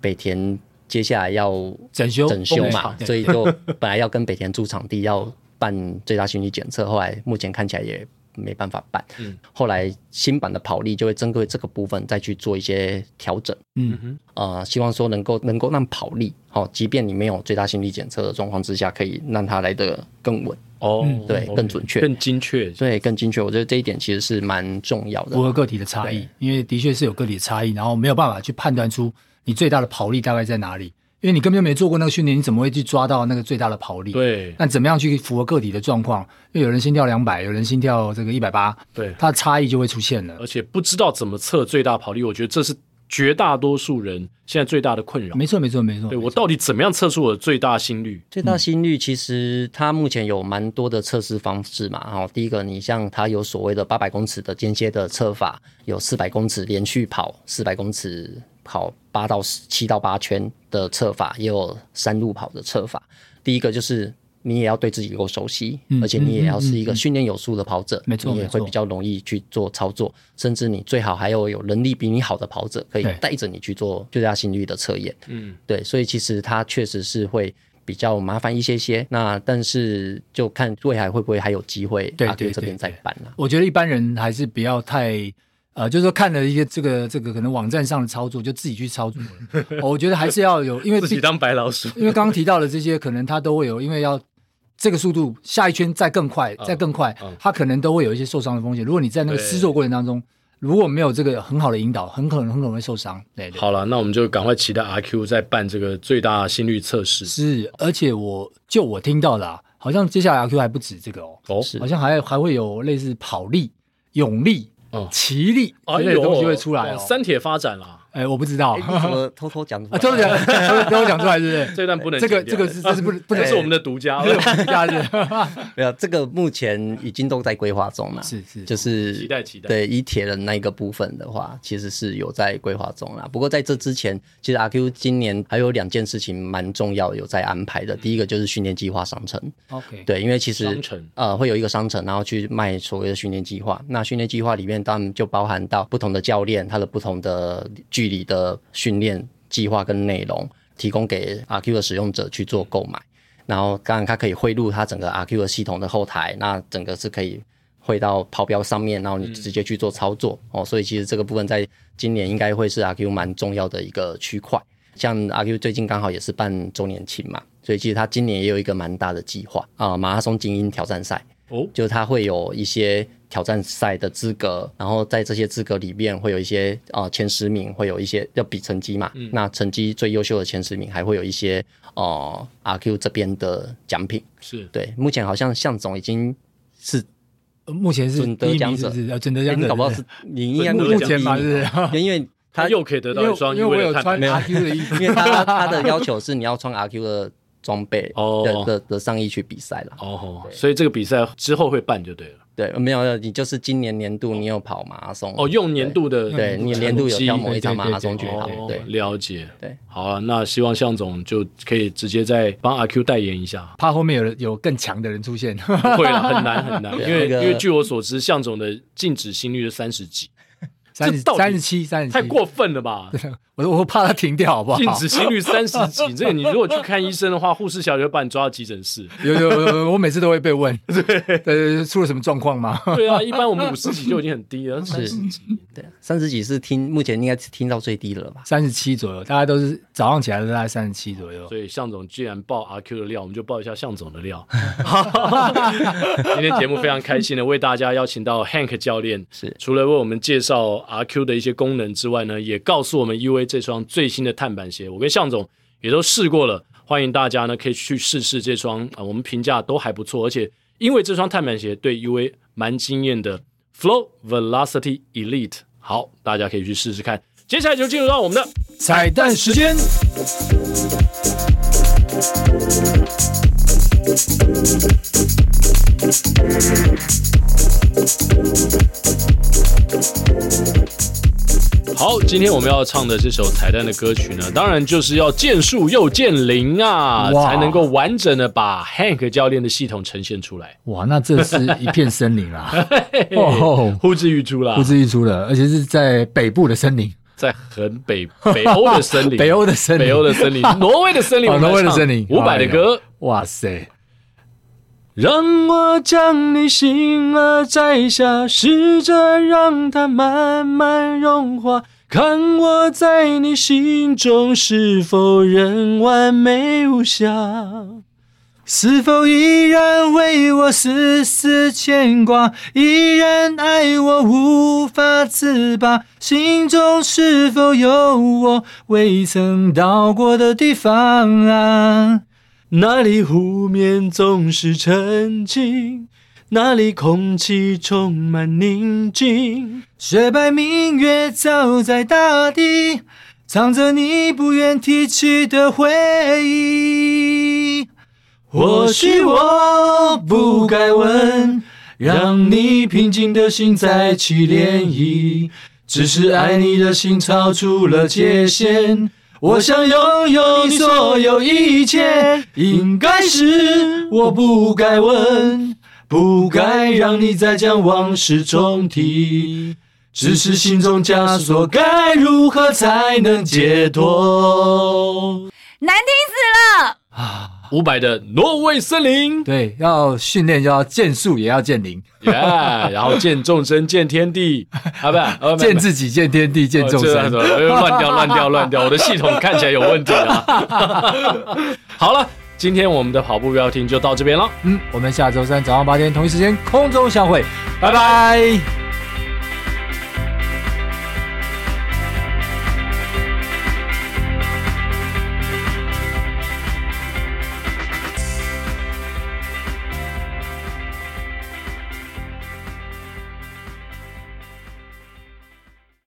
北田。接下来要整修整修嘛，所以就本来要跟北田租场地要办最大心率检测，后来目前看起来也没办法办。嗯，后来新版的跑力就会针对这个部分再去做一些调整。嗯哼，呃，希望说能够能够让跑力，好，即便你没有最大心率检测的状况之下，可以让它来得更稳。哦，对，更准确，更精确，对，更精确。我觉得这一点其实是蛮重要的，符合个体的差异，因为的确是有个体的差异，然后没有办法去判断出。你最大的跑力大概在哪里？因为你根本就没做过那个训练，你怎么会去抓到那个最大的跑力？对。那怎么样去符合个体的状况？因为有人心跳两百，有人心跳这个一百八，对，它的差异就会出现了。而且不知道怎么测最大跑力，我觉得这是绝大多数人现在最大的困扰。没错，没错，没错。对，我到底怎么样测出我的最大心率？最大心率其实它目前有蛮多的测试方式嘛。哈，第一个，你像它有所谓的八百公尺的间歇的测法，有四百公尺连续跑四百公尺。跑八到七到八圈的测法，也有山路跑的测法。第一个就是你也要对自己够熟悉，嗯、而且你也要是一个训练有素的跑者，没错、嗯，你也会比较容易去做操作。甚至你最好还有有能力比你好的跑者，可以带着你去做最大心率的测验。嗯，对，所以其实它确实是会比较麻烦一些些。那但是就看未来会不会还有机会，对这边再办了。我觉得一般人还是不要太。呃，就是说看了一些这个这个可能网站上的操作，就自己去操作了。我觉得还是要有，因为 自己当白老鼠。因为刚刚提到的这些，可能它都会有，因为要这个速度下一圈再更快，再更快，它可能都会有一些受伤的风险。如果你在那个施作过程当中，如果没有这个很好的引导，很可能很可能会受伤。对，对，好了，那我们就赶快期待 RQ 在办这个最大心率测试。是，而且我就我听到的，啊，好像接下来 RQ 还不止这个哦，哦，好像还还会有类似跑力、泳力、哦，奇力这类东西会出来哦。三铁发展了。哎，我不知道，怎么偷偷讲出来？偷偷讲，偷偷讲出来，是不是？这段不能，这个这个是这是不不能是我们的独家，独家是。没有，这个目前已经都在规划中了。是是，就是期待期待。对，以铁人那一个部分的话，其实是有在规划中了。不过在这之前，其实阿 Q 今年还有两件事情蛮重要，有在安排的。第一个就是训练计划商城。OK。对，因为其实商城呃会有一个商城，然后去卖所谓的训练计划。那训练计划里面当然就包含到不同的教练，他的不同的距离的。训练计划跟内容提供给 RQ 的使用者去做购买，然后当然它可以汇入它整个 RQ 的系统的后台，那整个是可以汇到跑标上面，然后你直接去做操作、嗯、哦。所以其实这个部分在今年应该会是 RQ 蛮重要的一个区块。像 RQ 最近刚好也是办周年庆嘛，所以其实它今年也有一个蛮大的计划啊，马拉松精英挑战赛哦，就是它会有一些。挑战赛的资格，然后在这些资格里面会有一些呃前十名，会有一些要比成绩嘛。嗯、那成绩最优秀的前十名，还会有一些呃 RQ 这边的奖品。是。对，目前好像向总已经是目前是准得奖者，准得奖者，搞不好是你应该 目前嘛是，因为 他又可以得到一双，因为我有穿 RQ 的衣服，因为他他的要求是你要穿 RQ 的装备的、哦、的的上衣去比赛了。哦，所以这个比赛之后会办就对了。对，没有，你就是今年年度你有跑马拉松哦，用年度的，对，你年度有挑某一场马拉松去跑，对，了解，对，好啊，那希望向总就可以直接再帮阿 Q 代言一下，怕后面有有更强的人出现，不会了，很难很难，因为因为据我所知，向总的静止心率是三十几。三十三十七，三十七，太过分了吧？我我怕他停掉，好不好？禁止心率 三十几，这个你如果去看医生的话，护士小姐会把你抓到急诊室。有有有，我每次都会被问，对对，出了什么状况吗？对啊，一般我们五十几就已经很低了，三十几，对，三十几是听目前应该是听到最低了吧？三十七左右，大家都是早上起来都大概三十七左右。所以向总既然爆 RQ 的料，我们就爆一下向总的料。今天节目非常开心的为大家邀请到 Hank 教练，是除了为我们介绍 RQ 的一些功能之外呢，也告诉我们 UA 这双最新的碳板鞋，我跟向总也都试过了，欢迎大家呢可以去试试这双啊，我们评价都还不错，而且因为这双碳板鞋对 UA 蛮惊艳的 Flow Velocity Elite，好，大家可以去试试看。接下来就进入到我们的彩蛋时间。好，今天我们要唱的这首彩蛋的歌曲呢，当然就是要见树又见林啊，才能够完整的把 Hank 教练的系统呈现出来。哇，那这是一片森林啊，哦，呼之欲出啦，呼之欲出了，而且是在北部的森林，在很北 北欧的森林，北欧的森林，北欧的森林，挪威的森林，挪威的森林，伍佰的歌，哇塞。让我将你心儿摘下，试着让它慢慢融化，看我在你心中是否仍完美无瑕，是否依然为我丝丝牵挂，依然爱我无法自拔，心中是否有我未曾到过的地方啊？那里湖面总是澄清，那里空气充满宁静，雪白明月照在大地，藏着你不愿提起的回忆。或许我不该问，让你平静的心再起涟漪，只是爱你的心超出了界限。我想拥有你所有一切，应该是我不该问，不该让你再将往事重提，只是心中枷锁该如何才能解脱？难听死了！啊五百的挪威森林。对，要训练就要见树也要见林。耶，然后见众生见天地啊，不，见自己见天地见众生。乱掉乱掉乱掉，我的系统 看起来有问题啊。好了，今天我们的跑步不要停就到这边了。嗯，我们下周三早上八点同一时间空中相会，拜拜。